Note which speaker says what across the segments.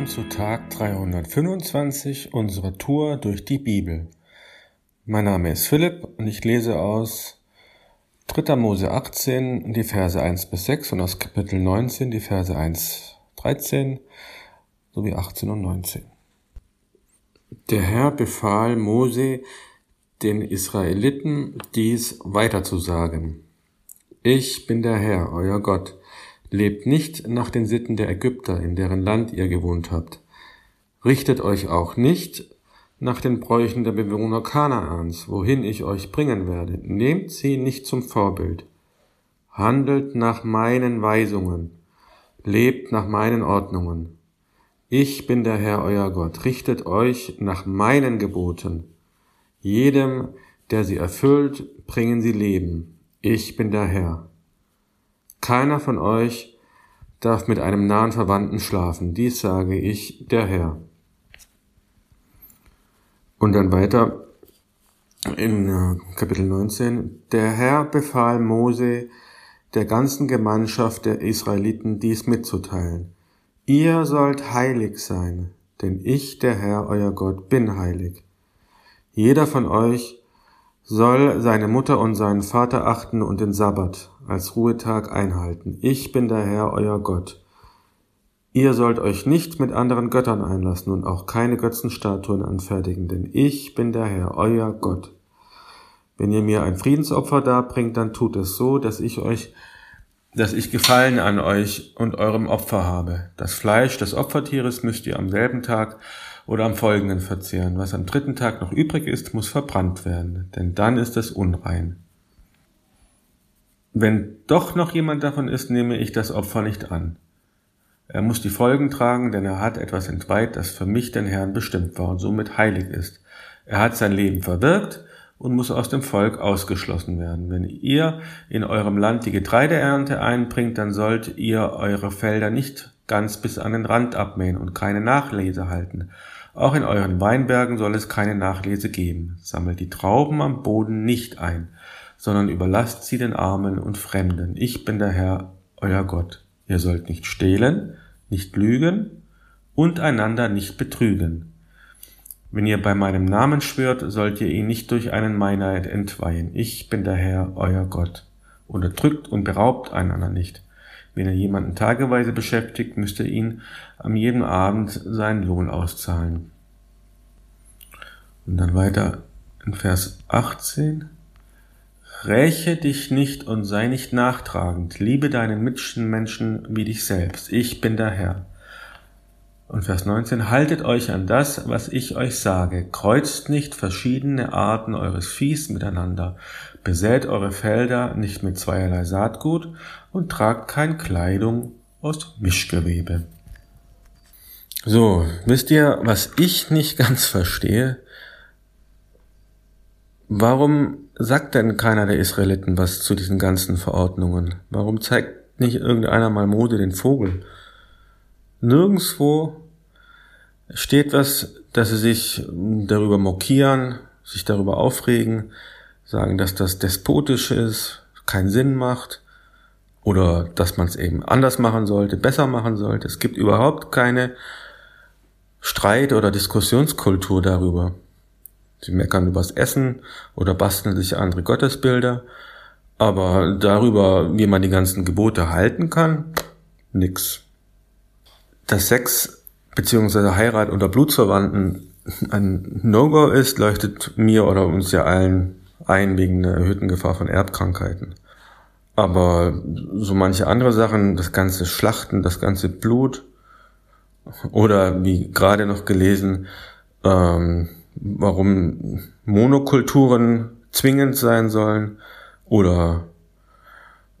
Speaker 1: willkommen zu Tag 325 unserer Tour durch die Bibel. Mein Name ist Philipp und ich lese aus 3. Mose 18 die Verse 1 bis 6 und aus Kapitel 19 die Verse 1, 13 sowie 18 und 19. Der Herr befahl Mose, den Israeliten dies weiterzusagen. Ich bin der Herr, euer Gott Lebt nicht nach den Sitten der Ägypter, in deren Land ihr gewohnt habt. Richtet euch auch nicht nach den Bräuchen der Bewohner Kanaans, wohin ich euch bringen werde. Nehmt sie nicht zum Vorbild. Handelt nach meinen Weisungen. Lebt nach meinen Ordnungen. Ich bin der Herr euer Gott. Richtet euch nach meinen Geboten. Jedem, der sie erfüllt, bringen sie Leben. Ich bin der Herr. Keiner von euch darf mit einem nahen Verwandten schlafen. Dies sage ich, der Herr. Und dann weiter in äh, Kapitel 19. Der Herr befahl Mose, der ganzen Gemeinschaft der Israeliten dies mitzuteilen. Ihr sollt heilig sein, denn ich, der Herr, euer Gott, bin heilig. Jeder von euch soll seine Mutter und seinen Vater achten und den Sabbat als Ruhetag einhalten. Ich bin der Herr, euer Gott. Ihr sollt euch nicht mit anderen Göttern einlassen und auch keine Götzenstatuen anfertigen, denn ich bin der Herr, euer Gott. Wenn ihr mir ein Friedensopfer darbringt, dann tut es so, dass ich euch, dass ich Gefallen an euch und eurem Opfer habe. Das Fleisch des Opfertieres müsst ihr am selben Tag oder am folgenden verzehren. Was am dritten Tag noch übrig ist, muss verbrannt werden, denn dann ist es unrein. Wenn doch noch jemand davon ist, nehme ich das Opfer nicht an. Er muss die Folgen tragen, denn er hat etwas entweiht, das für mich den Herrn bestimmt war und somit heilig ist. Er hat sein Leben verwirkt und muss aus dem Volk ausgeschlossen werden. Wenn ihr in eurem Land die Getreideernte einbringt, dann sollt ihr eure Felder nicht ganz bis an den Rand abmähen und keine Nachlese halten. Auch in euren Weinbergen soll es keine Nachlese geben. Sammelt die Trauben am Boden nicht ein, sondern überlasst sie den Armen und Fremden. Ich bin der Herr, euer Gott. Ihr sollt nicht stehlen, nicht lügen und einander nicht betrügen. Wenn ihr bei meinem Namen schwört, sollt ihr ihn nicht durch einen Meineid entweihen. Ich bin der Herr, euer Gott. Unterdrückt und beraubt einander nicht. Wenn er jemanden tageweise beschäftigt, müsste ihn am jeden Abend seinen Lohn auszahlen. Und dann weiter in Vers 18. Räche dich nicht und sei nicht nachtragend. Liebe deinen Mitmenschen wie dich selbst. Ich bin der Herr. Und Vers 19, haltet euch an das, was ich euch sage. Kreuzt nicht verschiedene Arten eures Viehs miteinander. Besät eure Felder nicht mit zweierlei Saatgut und tragt kein Kleidung aus Mischgewebe. So, wisst ihr, was ich nicht ganz verstehe? Warum sagt denn keiner der Israeliten was zu diesen ganzen Verordnungen? Warum zeigt nicht irgendeiner mal Mode den Vogel? Nirgendswo steht was, dass sie sich darüber mokieren, sich darüber aufregen, sagen, dass das despotisch ist, keinen Sinn macht oder dass man es eben anders machen sollte, besser machen sollte. Es gibt überhaupt keine Streit- oder Diskussionskultur darüber. Sie meckern übers Essen oder basteln sich andere Gottesbilder, aber darüber, wie man die ganzen Gebote halten kann, nix. Dass Sex bzw. Heirat unter Blutsverwandten ein No-Go ist, leuchtet mir oder uns ja allen ein wegen der erhöhten Gefahr von Erbkrankheiten. Aber so manche andere Sachen, das ganze Schlachten, das ganze Blut oder wie gerade noch gelesen, ähm, warum Monokulturen zwingend sein sollen oder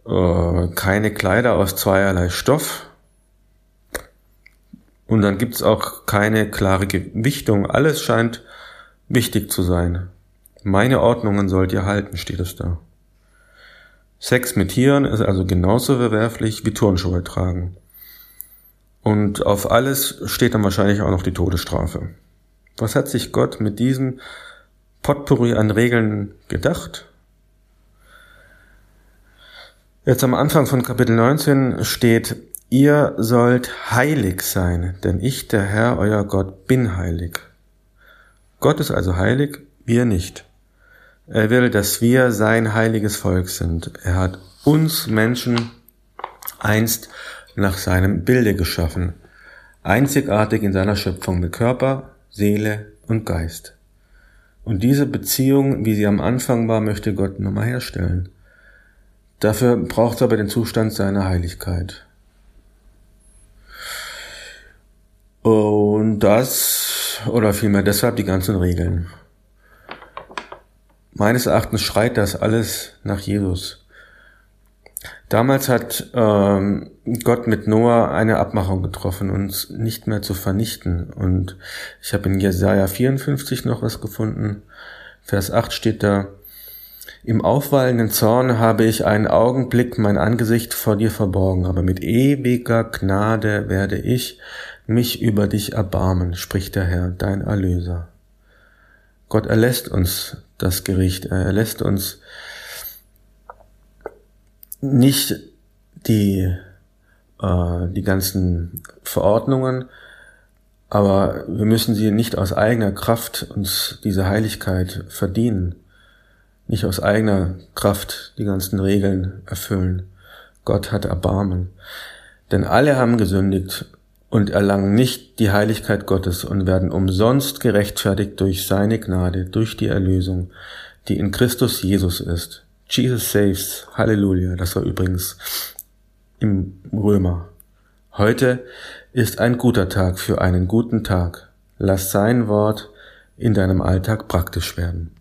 Speaker 1: äh, keine Kleider aus zweierlei Stoff. Und dann gibt's auch keine klare Gewichtung. Alles scheint wichtig zu sein. Meine Ordnungen sollt ihr halten, steht es da. Sex mit Tieren ist also genauso verwerflich wie Turnschuhe tragen. Und auf alles steht dann wahrscheinlich auch noch die Todesstrafe. Was hat sich Gott mit diesem Potpourri an Regeln gedacht? Jetzt am Anfang von Kapitel 19 steht, Ihr sollt heilig sein, denn ich, der Herr, euer Gott, bin heilig. Gott ist also heilig, wir nicht. Er will, dass wir sein heiliges Volk sind. Er hat uns Menschen einst nach seinem Bilde geschaffen, einzigartig in seiner Schöpfung mit Körper, Seele und Geist. Und diese Beziehung, wie sie am Anfang war, möchte Gott nochmal herstellen. Dafür braucht es aber den Zustand seiner Heiligkeit. Und das, oder vielmehr deshalb die ganzen Regeln. Meines Erachtens schreit das alles nach Jesus. Damals hat ähm, Gott mit Noah eine Abmachung getroffen, uns nicht mehr zu vernichten. Und ich habe in Jesaja 54 noch was gefunden. Vers 8 steht da, im aufwallenden Zorn habe ich einen Augenblick mein Angesicht vor dir verborgen, aber mit ewiger Gnade werde ich mich über dich erbarmen, spricht der Herr, dein Erlöser. Gott erlässt uns das Gericht, er erlässt uns nicht die, äh, die ganzen Verordnungen, aber wir müssen sie nicht aus eigener Kraft uns diese Heiligkeit verdienen, nicht aus eigener Kraft die ganzen Regeln erfüllen. Gott hat Erbarmen. Denn alle haben gesündigt und erlangen nicht die Heiligkeit Gottes und werden umsonst gerechtfertigt durch seine Gnade, durch die Erlösung, die in Christus Jesus ist. Jesus saves. Halleluja. Das war übrigens im Römer. Heute ist ein guter Tag für einen guten Tag. Lass sein Wort in deinem Alltag praktisch werden.